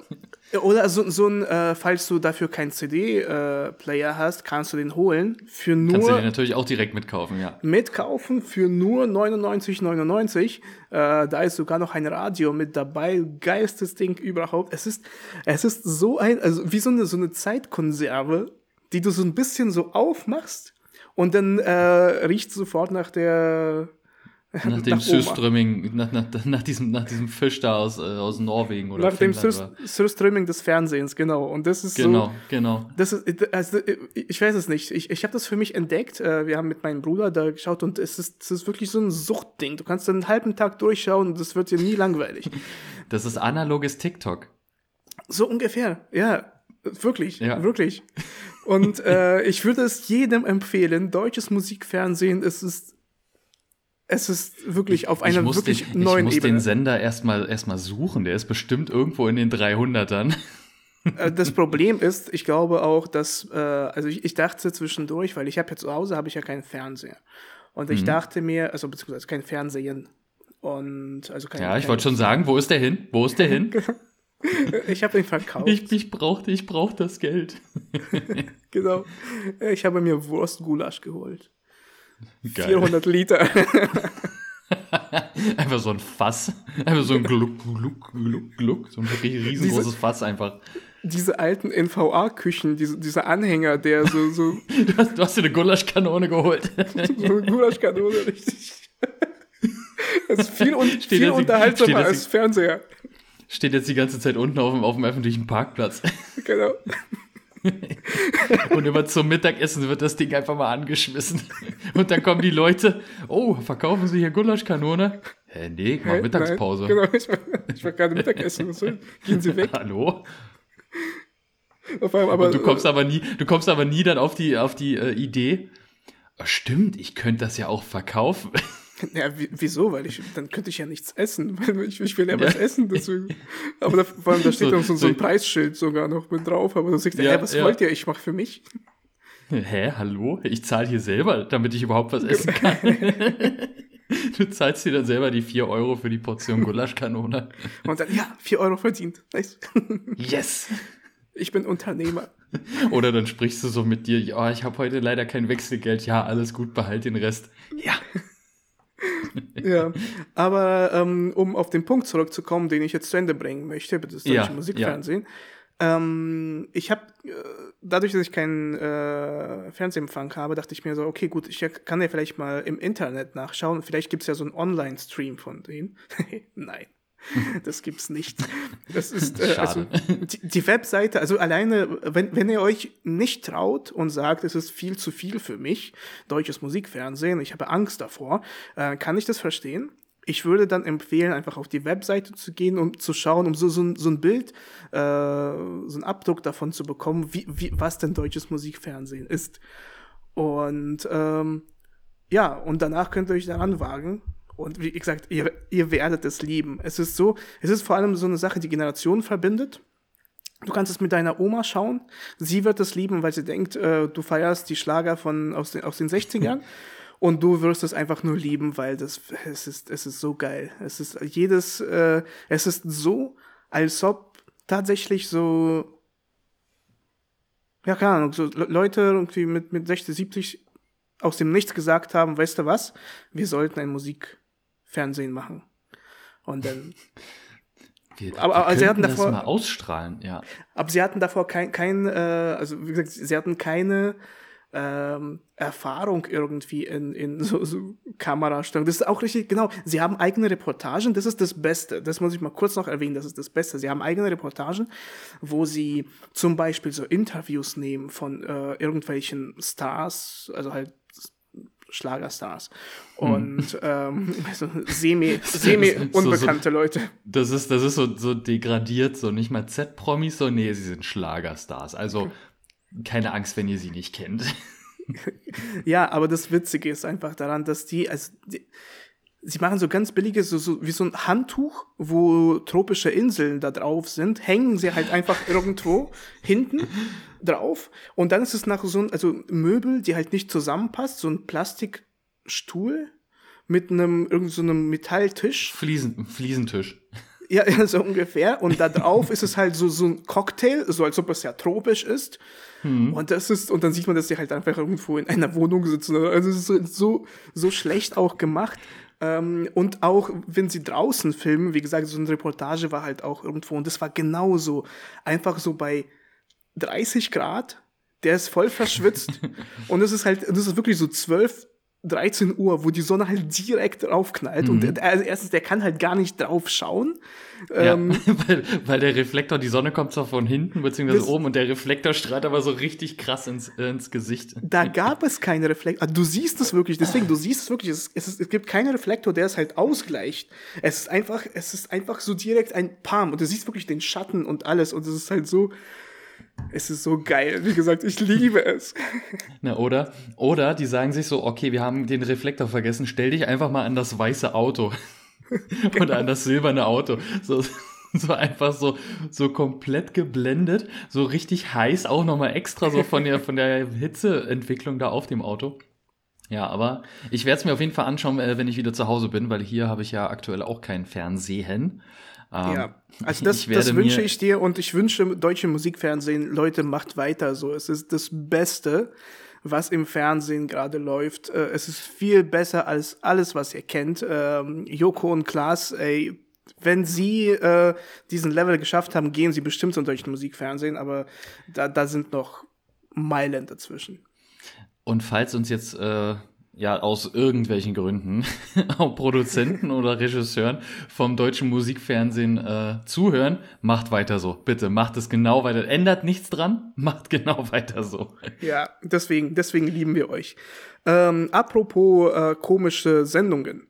oder so, so ein, äh, falls du dafür keinen CD-Player hast, kannst du den holen für Kannst du nur dir natürlich auch direkt mitkaufen, ja. mitkaufen für nur 99,99. Äh, da ist sogar noch ein Radio mit dabei. Geilstes Ding überhaupt. Es ist, es ist so ein, also wie so eine, so eine Zeitkonserve, die du so ein bisschen so aufmachst und dann äh, riecht sofort nach der Nach dem Surströmming, nach, nach, nach, diesem, nach diesem Fisch da aus, äh, aus Norwegen oder Nach dem Surströmming des Fernsehens, genau. Und das ist genau, so. Genau, genau. Das ist, also, ich weiß es nicht. Ich, ich habe das für mich entdeckt. Äh, wir haben mit meinem Bruder da geschaut und es ist, es ist wirklich so ein Suchtding. Du kannst einen halben Tag durchschauen und es wird dir nie langweilig. (laughs) Das ist analoges TikTok. So ungefähr, ja. Wirklich, ja. wirklich. Und äh, ich würde es jedem empfehlen. Deutsches Musikfernsehen, es ist es ist wirklich auf einer wirklich den, neuen Ebene. Ich muss Ebene. den Sender erstmal erstmal suchen. Der ist bestimmt irgendwo in den 300ern. Äh, das Problem ist, ich glaube auch, dass, äh, also ich, ich dachte zwischendurch, weil ich habe ja zu Hause habe ich ja keinen Fernseher. Und ich mhm. dachte mir, also beziehungsweise kein Fernsehen. Und also kein, Ja, ich wollte schon sagen, wo ist der hin? Wo ist der hin? (laughs) ich habe ihn verkauft. Ich, ich brauchte ich brauch das Geld. (laughs) genau. Ich habe mir Wurstgulasch geholt. Geil. 400 Liter. (laughs) einfach so ein Fass. Einfach so ein Gluck, Gluck, Gluck, Gluck. So ein wirklich riesengroßes diese, Fass einfach. Diese alten NVA-Küchen, diese, dieser Anhänger, der so. so (laughs) du, hast, du hast dir eine Gulaschkanone geholt. (laughs) so eine Gulaschkanone, richtig. Das ist viel, un viel unterhaltsamer als Fernseher. Steht jetzt die ganze Zeit unten auf dem, auf dem öffentlichen Parkplatz. Genau. (laughs) Und immer zum Mittagessen wird das Ding einfach mal angeschmissen. Und dann kommen die Leute, oh, verkaufen Sie hier Gulaschkanone? Hä, nee, ich mach Mittagspause. Nein, genau, ich war, ich war gerade Mittagessen. Was Gehen Sie weg. Hallo? Aber, Und du kommst aber nie, du kommst aber nie dann auf die, auf die äh, Idee, oh, stimmt, ich könnte das ja auch verkaufen. (laughs) Ja, wieso? Weil ich, dann könnte ich ja nichts essen. (laughs) Ich, ich will ja, ja. was essen, deswegen. Aber da, vor allem, da steht so, dann so, so ein Preisschild sogar noch mit drauf. Aber du sagst, ja, hä, was ja. wollt ihr? Ich mache für mich. (laughs) Hä, hallo? Ich zahle hier selber, damit ich überhaupt was essen kann. du zahlst dir dann selber die 4 Euro für die Portion Gulaschkanone. Und dann, ja, 4 Euro verdient. Nice. Yes! Ich bin Unternehmer. Oder dann sprichst du so mit dir, ja, ich habe heute leider kein Wechselgeld. Ja, alles gut, behalt den Rest. Ja ja, aber ähm, um auf den Punkt zurückzukommen, den ich jetzt zu Ende bringen möchte, das deutsche ja, Musikfernsehen. Ja. Ähm, ich habe, äh, dadurch, dass ich keinen äh, Fernsehempfang habe, dachte ich mir so, okay, gut, ich kann ja vielleicht mal im Internet nachschauen. Vielleicht gibt es ja so einen Online-Stream von denen. (laughs) Nein. (laughs) Das gibt's nicht. Das ist äh, also die, die, Webseite, also alleine, wenn, wenn ihr euch nicht traut und sagt, es ist viel zu viel für mich, deutsches Musikfernsehen, ich habe Angst davor, äh, kann ich das verstehen. Ich würde dann empfehlen, einfach auf die Webseite zu gehen und um zu schauen, um so, so, so ein Bild, äh, so einen Abdruck davon zu bekommen, wie, wie, was denn deutsches Musikfernsehen ist. Und ähm, ja, und danach könnt ihr euch daran wagen und wie gesagt, ihr, ihr werdet es lieben. Es ist so, es ist vor allem so eine Sache, die Generationen verbindet. Du kannst es mit deiner Oma schauen. Sie wird es lieben, weil sie denkt, äh, du feierst die Schlager von, aus, den, aus den 60ern. (laughs) und du wirst es einfach nur lieben, weil das, es ist, es ist so geil. Es ist jedes, äh, es ist so, als ob tatsächlich so, ja, keine Ahnung, so Leute irgendwie mit, mit 60, 70 aus dem Nichts gesagt haben, weißt du was? Wir sollten ein Musik, Fernsehen machen. Und dann. (laughs) Wir, aber, aber sie hatten davor. Das mal ausstrahlen, ja. Aber sie hatten davor kein, kein äh, also wie gesagt, sie hatten keine ähm, Erfahrung irgendwie in, in so, so Kamerastellung. Das ist auch richtig, genau. Sie haben eigene Reportagen, das ist das Beste. Das muss ich mal kurz noch erwähnen, das ist das Beste. Sie haben eigene Reportagen, wo sie zum Beispiel so Interviews nehmen von äh, irgendwelchen Stars, also halt Schlagerstars hm. und hm. ähm, (laughs) also semi, (laughs) semi unbekannte so, so, Leute. Das ist, das ist so, so degradiert, so nicht mal Z-Promis, so nee, sie sind Schlagerstars. Also keine Angst, wenn ihr sie nicht kennt. (laughs) ja, aber das Witzige ist einfach daran, dass die, also die, sie machen so ganz billige, so, so wie so ein Handtuch, wo tropische Inseln da drauf sind, hängen sie halt einfach irgendwo (laughs) hinten drauf. Und dann ist es nach so ein, also Möbel, die halt nicht zusammenpasst, so ein Plastikstuhl mit einem, irgend so einem Metalltisch. Fliesen, Fliesentisch. (laughs) Ja, so ungefähr. Und da drauf ist es halt so, so ein Cocktail, so als ob es ja tropisch ist. Mhm. Und das ist, und dann sieht man, dass sie halt einfach irgendwo in einer Wohnung sitzen. Also es ist so, so schlecht auch gemacht. Ähm, und auch, wenn sie draußen filmen, wie gesagt, so eine Reportage war halt auch irgendwo, und das war genauso. Einfach so bei 30 Grad, der ist voll verschwitzt. (laughs) und es ist halt, das ist wirklich so 12 13 Uhr, wo die Sonne halt direkt draufknallt. Mhm. Und also erstens, der kann halt gar nicht drauf schauen. Ja, ähm, (laughs) weil, weil der Reflektor, die Sonne kommt zwar von hinten beziehungsweise oben und der Reflektor strahlt aber so richtig krass ins, ins Gesicht. Da gab es keine Reflektor. Also du siehst es wirklich, deswegen, du siehst es wirklich. Es, es, es gibt keinen Reflektor, der es halt ausgleicht. Es ist einfach, es ist einfach so direkt ein Palm und du siehst wirklich den Schatten und alles und es ist halt so, es ist so geil. Wie gesagt, ich liebe es. (laughs) Na, oder? Oder die sagen sich so, okay, wir haben den Reflektor vergessen, stell dich einfach mal an das weiße Auto. (laughs) Oder an das silberne Auto. So, (laughs) so einfach so, so komplett geblendet, so richtig heiß, auch nochmal extra so von der, von der Hitzeentwicklung da auf dem Auto. Ja, aber ich werde es mir auf jeden Fall anschauen, äh, wenn ich wieder zu Hause bin, weil hier habe ich ja aktuell auch kein Fernsehen. Ähm, ja, also (laughs) das, das wünsche ich dir und ich wünsche deutsche Musikfernsehen, Leute, macht weiter so. Es ist das Beste, was im Fernsehen gerade läuft. Äh, es ist viel besser als alles, was ihr kennt. Ähm, Joko und Klaas, ey, wenn sie äh, diesen Level geschafft haben, gehen sie bestimmt zum deutschen Musikfernsehen, aber da, da sind noch Meilen dazwischen. Und falls uns jetzt äh, ja aus irgendwelchen Gründen (laughs) auch Produzenten oder Regisseuren vom deutschen Musikfernsehen äh, zuhören, macht weiter so. Bitte macht es genau weiter. Ändert nichts dran, (laughs) macht genau weiter so. Ja, deswegen, deswegen lieben wir euch. Ähm, apropos äh, komische Sendungen.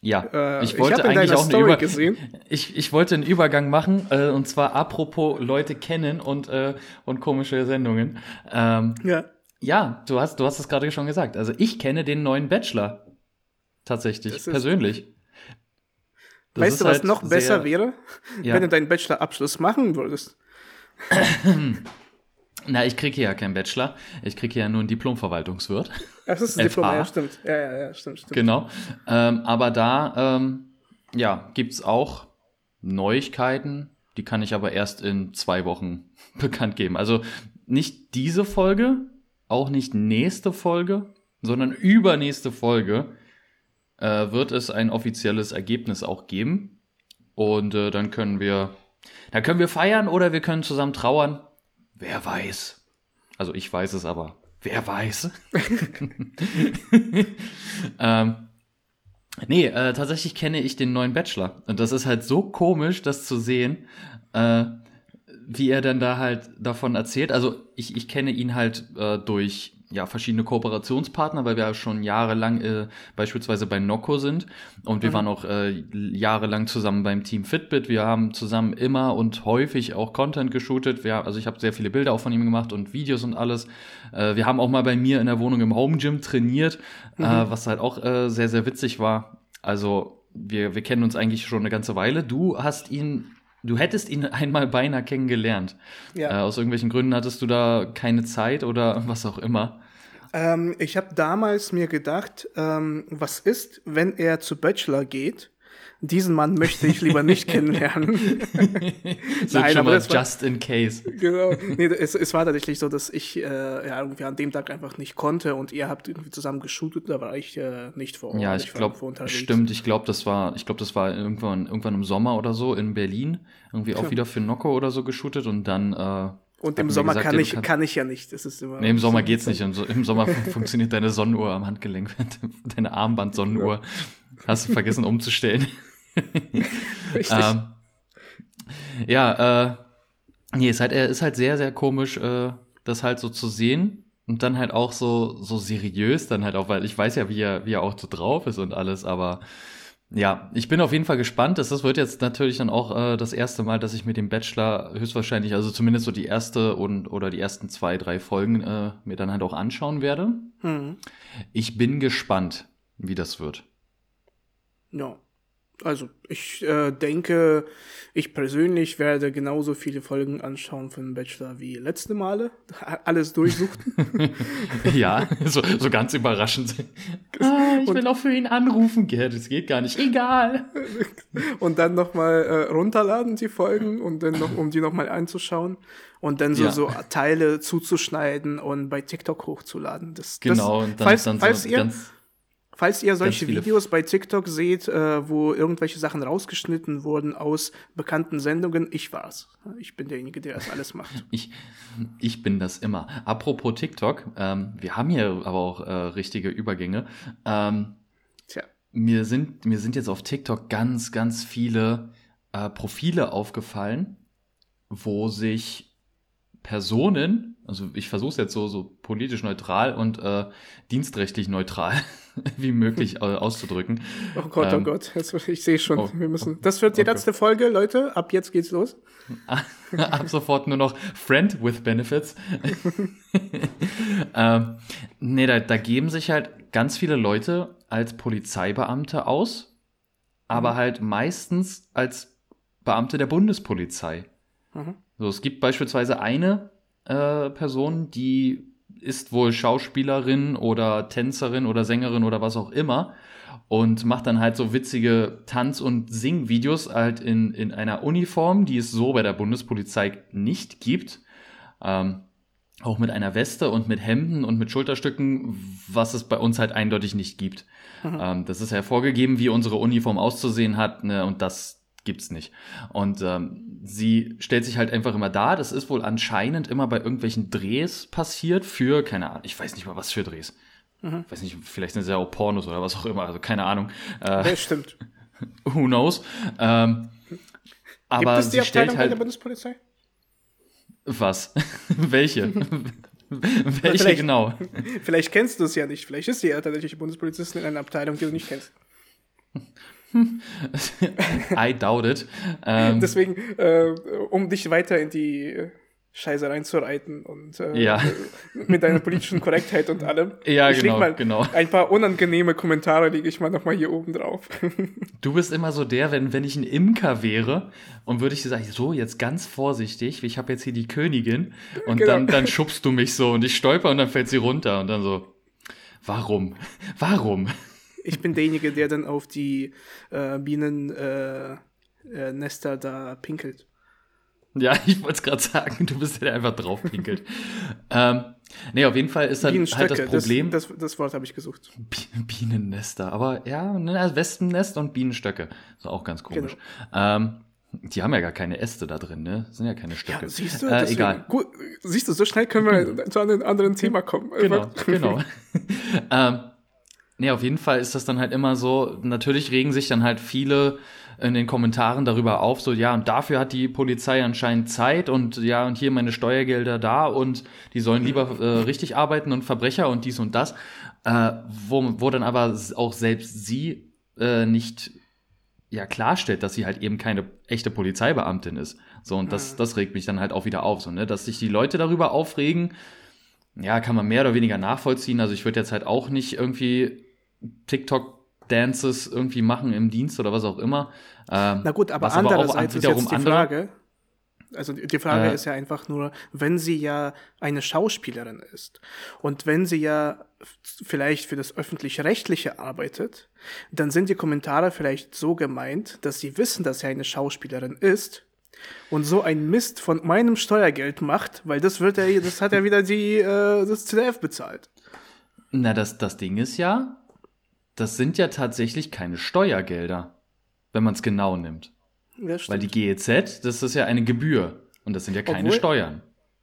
Ja, äh, ich wollte ich eigentlich auch eine Über gesehen. Ich, ich wollte einen Übergang machen äh, und zwar apropos Leute kennen und äh, und komische Sendungen. Ähm, ja. Ja, du hast, du hast es gerade schon gesagt. Also ich kenne den neuen Bachelor. Tatsächlich, persönlich. Das weißt du, was halt noch besser wäre? Ja. Wenn du deinen Bachelor-Abschluss machen würdest. (clears throat) Na, ich kriege hier ja keinen Bachelor. Ich kriege hier ja nur einen Diplom-Verwaltungswirt. Das ist ein Diplom, ja, stimmt. Ja, ja, ja, stimmt, stimmt. Genau. Ähm, aber da, ähm, ja, gibt's auch Neuigkeiten. Die kann ich aber erst in zwei Wochen (laughs) bekannt geben. Also nicht diese Folge, auch nicht nächste Folge, sondern übernächste Folge äh, wird es ein offizielles Ergebnis auch geben. Und äh, dann können wir, dann können wir feiern oder wir können zusammen trauern. Wer weiß. Also ich weiß es aber. Wer weiß. (laughs) ähm, nee, äh, tatsächlich kenne ich den neuen Bachelor. Und das ist halt so komisch, das zu sehen. Äh, wie er dann da halt davon erzählt. Also ich, ich kenne ihn halt äh, durch ja, verschiedene Kooperationspartner, weil wir ja schon jahrelang äh, beispielsweise bei Noco sind und wir mhm. waren auch äh, jahrelang zusammen beim Team Fitbit. Wir haben zusammen immer und häufig auch Content geshootet. Wir, also ich habe sehr viele Bilder auch von ihm gemacht und Videos und alles. Äh, wir haben auch mal bei mir in der Wohnung im Home Gym trainiert, äh, mhm. äh, was halt auch äh, sehr, sehr witzig war. Also wir, wir kennen uns eigentlich schon eine ganze Weile. Du hast ihn Du hättest ihn (laughs) einmal beinahe kennengelernt. Ja. Äh, aus irgendwelchen Gründen hattest du da keine Zeit oder was auch immer. Ähm, ich habe damals mir gedacht, ähm, was ist, wenn er zu Bachelor geht diesen Mann möchte ich lieber nicht (laughs) kennenlernen. so Nein, aber das war, just in case. Genau. Nee, es, es war tatsächlich so, dass ich äh, ja, irgendwie an dem Tag einfach nicht konnte und ihr habt irgendwie zusammen geshootet, da war ich äh, nicht vor Ort. Ja, ich, ich glaube, stimmt, ich glaube, das war, ich glaube, das war irgendwann, irgendwann im Sommer oder so in Berlin, irgendwie auch ja. wieder für Nocco oder so geshootet und dann äh, und im Sommer gesagt, kann, ich, kann ich ja nicht. Das ist immer nee, im Sommer geht's nicht. Im, Im Sommer (laughs) funktioniert deine Sonnenuhr am (laughs) Handgelenk, deine Armband-Sonnenuhr. Ja. Hast du vergessen umzustellen. (laughs) Richtig. Ähm, ja, äh, nee, ist halt, er ist halt sehr, sehr komisch, äh, das halt so zu sehen. Und dann halt auch so, so seriös dann halt auch, weil ich weiß ja, wie er, wie er auch so drauf ist und alles, aber ja, ich bin auf jeden Fall gespannt. Das, das wird jetzt natürlich dann auch äh, das erste Mal, dass ich mit dem Bachelor höchstwahrscheinlich, also zumindest so die erste und oder die ersten zwei, drei Folgen äh, mir dann halt auch anschauen werde. Mhm. Ich bin gespannt, wie das wird. Ja. Also ich äh, denke, ich persönlich werde genauso viele Folgen anschauen von Bachelor wie letzte Male. (laughs) Alles durchsuchten. (laughs) ja, so, so ganz überraschend. (laughs) Ah, ich will auch für ihn anrufen. Ja, das geht gar nicht. Egal. und dann nochmal äh, runterladen die Folgen und dann noch, um die nochmal einzuschauen. Und dann so, ja. so Teile zuzuschneiden und bei TikTok hochzuladen. Das, genau, das, und dann, falls, dann so falls ihr, ganz Falls ihr solche Videos bei TikTok seht, äh, wo irgendwelche Sachen rausgeschnitten wurden aus bekannten Sendungen, ich war's. Ich bin derjenige, der das alles macht. (laughs) ich, ich bin das immer. Apropos TikTok, ähm, wir haben hier aber auch äh, richtige Übergänge. Ähm, Tja. Mir sind, mir sind jetzt auf TikTok ganz, ganz viele äh, Profile aufgefallen, wo sich Personen, also ich versuche es jetzt so, so politisch neutral und äh, dienstrechtlich neutral (laughs) wie möglich auszudrücken. Oh Gott, oh ähm, oh Gott, jetzt, ich sehe schon, oh, wir müssen. Das wird die okay. letzte Folge, Leute. Ab jetzt geht's los. (laughs) Ab sofort nur noch Friend with Benefits. (laughs) ähm, nee, da, da geben sich halt ganz viele Leute als Polizeibeamte aus, aber mhm. halt meistens als Beamte der Bundespolizei. Mhm. So, es gibt beispielsweise eine äh, Person, die ist wohl Schauspielerin oder Tänzerin oder Sängerin oder was auch immer und macht dann halt so witzige Tanz- und Singvideos halt in, in einer Uniform, die es so bei der Bundespolizei nicht gibt. Ähm, auch mit einer Weste und mit Hemden und mit Schulterstücken, was es bei uns halt eindeutig nicht gibt. Mhm. Ähm, das ist hervorgegeben, wie unsere Uniform auszusehen hat, ne, und das gibt's nicht. Und ähm, sie stellt sich halt einfach immer da. Das ist wohl anscheinend immer bei irgendwelchen Drehs passiert für, keine Ahnung, ich weiß nicht mal, was für Drehs. Mhm. Ich weiß nicht, vielleicht sind es ja auch Pornos oder was auch immer, also keine Ahnung. Äh, ja, stimmt. (laughs) Who knows? Ähm, aber Gibt es die sie Abteilung stellt halt, bei der Bundespolizei? Was? (laughs) Welche? (laughs) Welche vielleicht, genau? Vielleicht kennst du es ja nicht. Vielleicht ist sie ja tatsächlich Bundespolizistin in einer Abteilung, die du nicht kennst. (laughs) I doubt it. Ähm, Deswegen, äh, um dich weiter in die Scheiße reinzureiten und äh, ja. (laughs) mit deiner politischen Korrektheit und allem. (laughs) Ja, ich genau, mal genau. Ein paar unangenehme Kommentare lege ich mal nochmal hier oben drauf. Du bist immer so der, wenn, wenn ich ein Imker wäre und würde ich dir sagen, so, jetzt ganz vorsichtig, ich habe jetzt hier die Königin und genau. dann, dann schubst du mich so und ich stolper und dann fällt sie runter und dann so, warum? Warum? Ich bin derjenige, der dann auf die äh, Bienennester äh, äh, da pinkelt. Ja, (laughs) ich wollte es gerade sagen, du bist der, der einfach drauf pinkelt. (laughs) ähm, nee, auf jeden Fall ist dann halt das Problem. Das, das, das Wort habe ich gesucht. Bienennester, aber ja, ne, also Wespennest und Bienenstöcke. Ist auch ganz komisch. Genau. Ähm, die haben ja gar keine Äste da drin, ne? Das sind ja keine Stöcke. Ja, siehst du, äh, egal. Gut, siehst du, so schnell können wir (laughs) zu einem anderen Thema kommen. Genau, genau. ähm, Nee, auf jeden Fall ist das dann halt immer so, natürlich regen sich dann halt viele in den Kommentaren darüber auf, so ja, und dafür hat die Polizei anscheinend Zeit und ja, und hier meine Steuergelder da und die sollen lieber äh, richtig arbeiten und Verbrecher und dies und das, äh, wo, wo dann aber auch selbst sie äh, nicht ja klarstellt, dass sie halt eben keine echte Polizeibeamtin ist. So, und das, das regt mich dann halt auch wieder auf, so, ne, dass sich die Leute darüber aufregen, ja, kann man mehr oder weniger nachvollziehen. Also ich würde jetzt halt auch nicht irgendwie TikTok-Dances irgendwie machen im Dienst oder was auch immer. Ähm, Na gut, aber andererseits aber ist jetzt die andere, Frage, also die Frage äh, ist ja einfach nur, wenn sie ja eine Schauspielerin ist und wenn sie ja vielleicht für das öffentlich-rechtliche arbeitet, dann sind die Kommentare vielleicht so gemeint, dass sie wissen, dass sie eine Schauspielerin ist und so ein Mist von meinem Steuergeld macht, weil das wird ja, das hat ja wieder die äh, das ZDF bezahlt. Na, das, das Ding ist ja, das sind ja tatsächlich keine Steuergelder, wenn man es genau nimmt. Weil die GEZ, das ist ja eine Gebühr und das sind ja keine Obwohl, Steuern.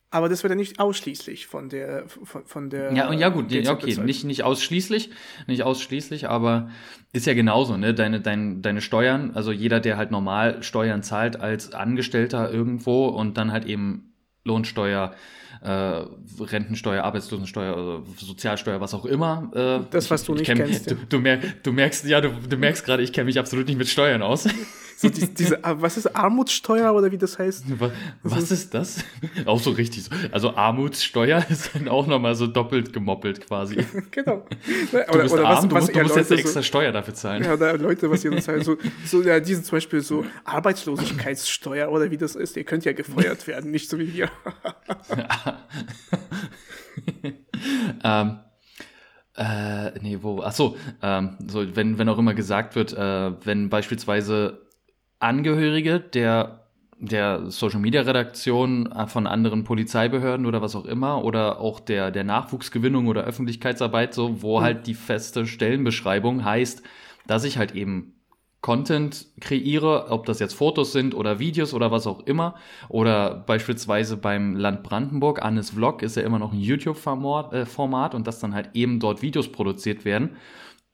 Aber das wird ja nicht ausschließlich von der von, von der Ja, ja gut, ja, okay, nicht, nicht ausschließlich, nicht ausschließlich, aber ist ja genauso, ne? Deine, deine, deine Steuern, also jeder, der halt normal Steuern zahlt als Angestellter irgendwo und dann halt eben Lohnsteuer, äh, Rentensteuer, Arbeitslosensteuer, also Sozialsteuer, was auch immer. Äh, das, was du nicht kenn, kennst. Du, du, mer du, merkst, ja, du, du merkst gerade, ich kenne mich absolut nicht mit Steuern aus. (laughs) So die, diese, ah, was ist Armutssteuer oder wie das heißt? (laughs) Was, was ist das? (laughs) Auch so richtig so. Also Armutssteuer ist dann auch nochmal so doppelt gemoppelt quasi. genau. Du oder, bist oder arm, was, du, musst, du musst jetzt extra so, Steuer dafür zahlen. Ja, oder Leute, was ihr das heißt, so, so ja, diese zum Beispiel so Arbeitslosigkeitssteuer oder wie das ist, ihr könnt ja gefeuert werden, nicht so wie wir. (laughs) ähm, äh, nee, wo? Ach so, ähm, so wenn, wenn auch immer gesagt wird, äh, wenn beispielsweise Angehörige der der Social Media Redaktion von anderen Polizeibehörden oder was auch immer oder auch der, der Nachwuchsgewinnung oder Öffentlichkeitsarbeit, so, wo mhm. halt die feste Stellenbeschreibung heißt, dass ich halt eben Content kreiere, ob das jetzt Fotos sind oder Videos oder was auch immer. Oder beispielsweise beim Land Brandenburg, Annes Vlog ist ja immer noch ein YouTube-Format äh, und dass dann halt eben dort Videos produziert werden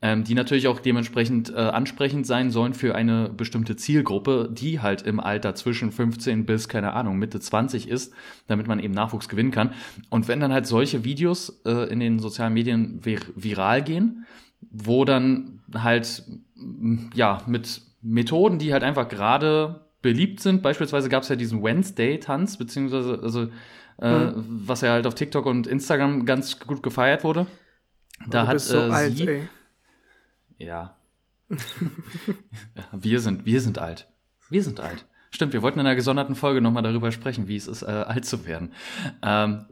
ähm, die natürlich auch dementsprechend äh, ansprechend sein sollen für eine bestimmte Zielgruppe, die halt im Alter zwischen 15 bis, keine Ahnung, Mitte 20 ist, damit man eben Nachwuchs gewinnen kann. Und wenn dann halt solche Videos äh, in den sozialen Medien vir viral gehen, wo dann halt, ja, mit Methoden, die halt einfach gerade beliebt sind, beispielsweise gab es ja diesen Wednesday-Tanz, beziehungsweise, also, äh, mhm. was ja halt auf TikTok und Instagram ganz gut gefeiert wurde. Da hat so äh, alt, sie, ey. Ja. wir sind, wir sind alt. Wir sind alt. Stimmt, wir wollten in einer gesonderten Folge nochmal darüber sprechen, wie es ist, äh, alt zu werden. Ähm,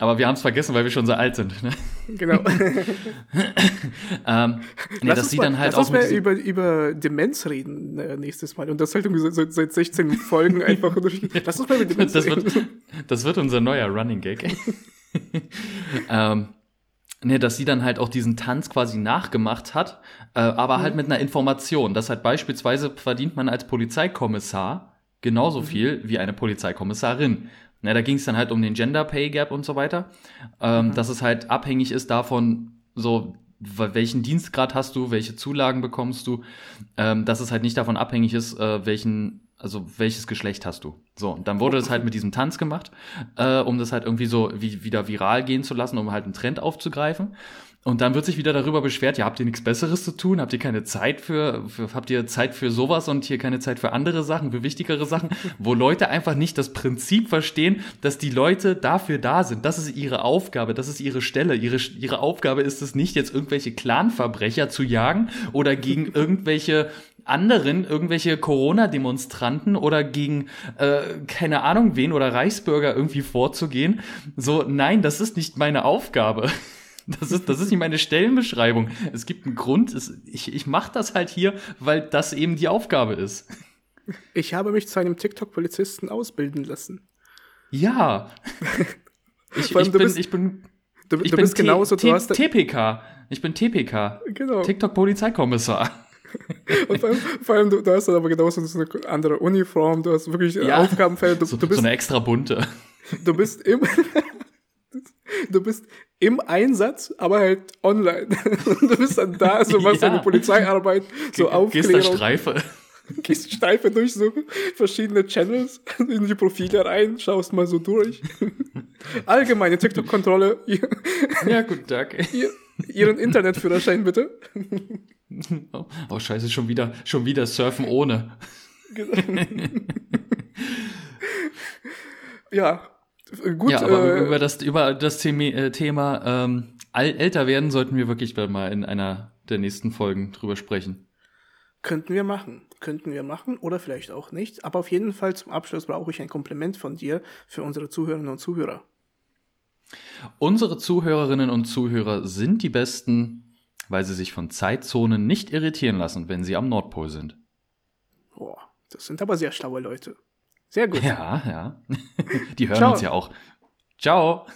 aber wir haben es vergessen, weil wir schon so alt sind. Ne? Genau. (laughs) ähm, nee, lass dass sie mal, dann halt lass auch. Lass uns mal über, über Demenz reden äh, nächstes Mal. Und das halt seit, seit 16 Folgen (laughs) einfach. Lass uns mal über Demenz das reden. Wird, das wird unser neuer Running Gag. (laughs) ähm, ne, dass sie dann halt auch diesen Tanz quasi nachgemacht hat, äh, aber mhm. halt mit einer Information. Das halt beispielsweise verdient man als Polizeikommissar genauso mhm. viel wie eine Polizeikommissarin. Ne, da ging es dann halt um den Gender Pay Gap und so weiter, ähm, mhm. dass es halt abhängig ist davon, so welchen Dienstgrad hast du, welche Zulagen bekommst du, ähm, dass es halt nicht davon abhängig ist, äh, welchen also welches Geschlecht hast du? So, und dann wurde das halt mit diesem Tanz gemacht, äh, um das halt irgendwie so wie, wieder viral gehen zu lassen, um halt einen Trend aufzugreifen. Und dann wird sich wieder darüber beschwert, ja, habt ihr nichts Besseres zu tun? Habt ihr keine Zeit für, für, habt ihr Zeit für sowas und hier keine Zeit für andere Sachen, für wichtigere Sachen, (laughs) wo Leute einfach nicht das Prinzip verstehen, dass die Leute dafür da sind. Das ist ihre Aufgabe, das ist ihre Stelle. Ihre, ihre Aufgabe ist es nicht, jetzt irgendwelche Clanverbrecher zu jagen oder gegen (laughs) irgendwelche anderen irgendwelche Corona-Demonstranten oder gegen äh, keine Ahnung wen oder Reichsbürger irgendwie vorzugehen. So, nein, das ist nicht meine Aufgabe. Das ist, das ist nicht meine Stellenbeschreibung. Es gibt einen Grund. Es, ich ich mache das halt hier, weil das eben die Aufgabe ist. Ich habe mich zu einem TikTok-Polizisten ausbilden lassen. Ja. (laughs) Ich, ich, bin, bist, ich bin, du, ich du bin bist genauso, du hast TPK. Ich bin TPK. Genau. TikTok-Polizeikommissar. (laughs) Und vor allem, vor allem du, du, hast dann aber genauso so eine andere Uniform, du hast wirklich ja, Aufgabenfeld. Du, so, du bist, so eine extra bunte. Du bist im, (laughs) (laughs) du bist im Einsatz, aber halt online. (laughs) du bist dann da, so machst ja. deine Polizeiarbeit, so Aufklärung. Gehst da Streife. (laughs) Gehst Streife durch so verschiedene Channels in die Profile rein, schaust mal so durch. Allgemeine TikTok-Kontrolle. Ja, guten Tag. Ihr, ihren Internetführerschein bitte. Oh, oh, scheiße, schon wieder, schon wieder surfen ohne. ja, gut. Ja, aber äh, über das, über das Thema, äh, Thema ähm, älter werden sollten wir wirklich mal in einer der nächsten Folgen drüber sprechen. Könnten wir machen. Könnten wir machen oder vielleicht auch nicht. Aber auf jeden Fall zum Abschluss brauche ich ein Kompliment von dir für unsere Zuhörerinnen und Zuhörer. Unsere Zuhörerinnen und Zuhörer sind die besten, weil sie sich von Zeitzonen nicht irritieren lassen, wenn sie am Nordpol sind. Boah, das sind aber sehr schlaue Leute. Sehr gut. Ja, ja. (laughs) Die hören Ciao. uns ja auch. Ciao.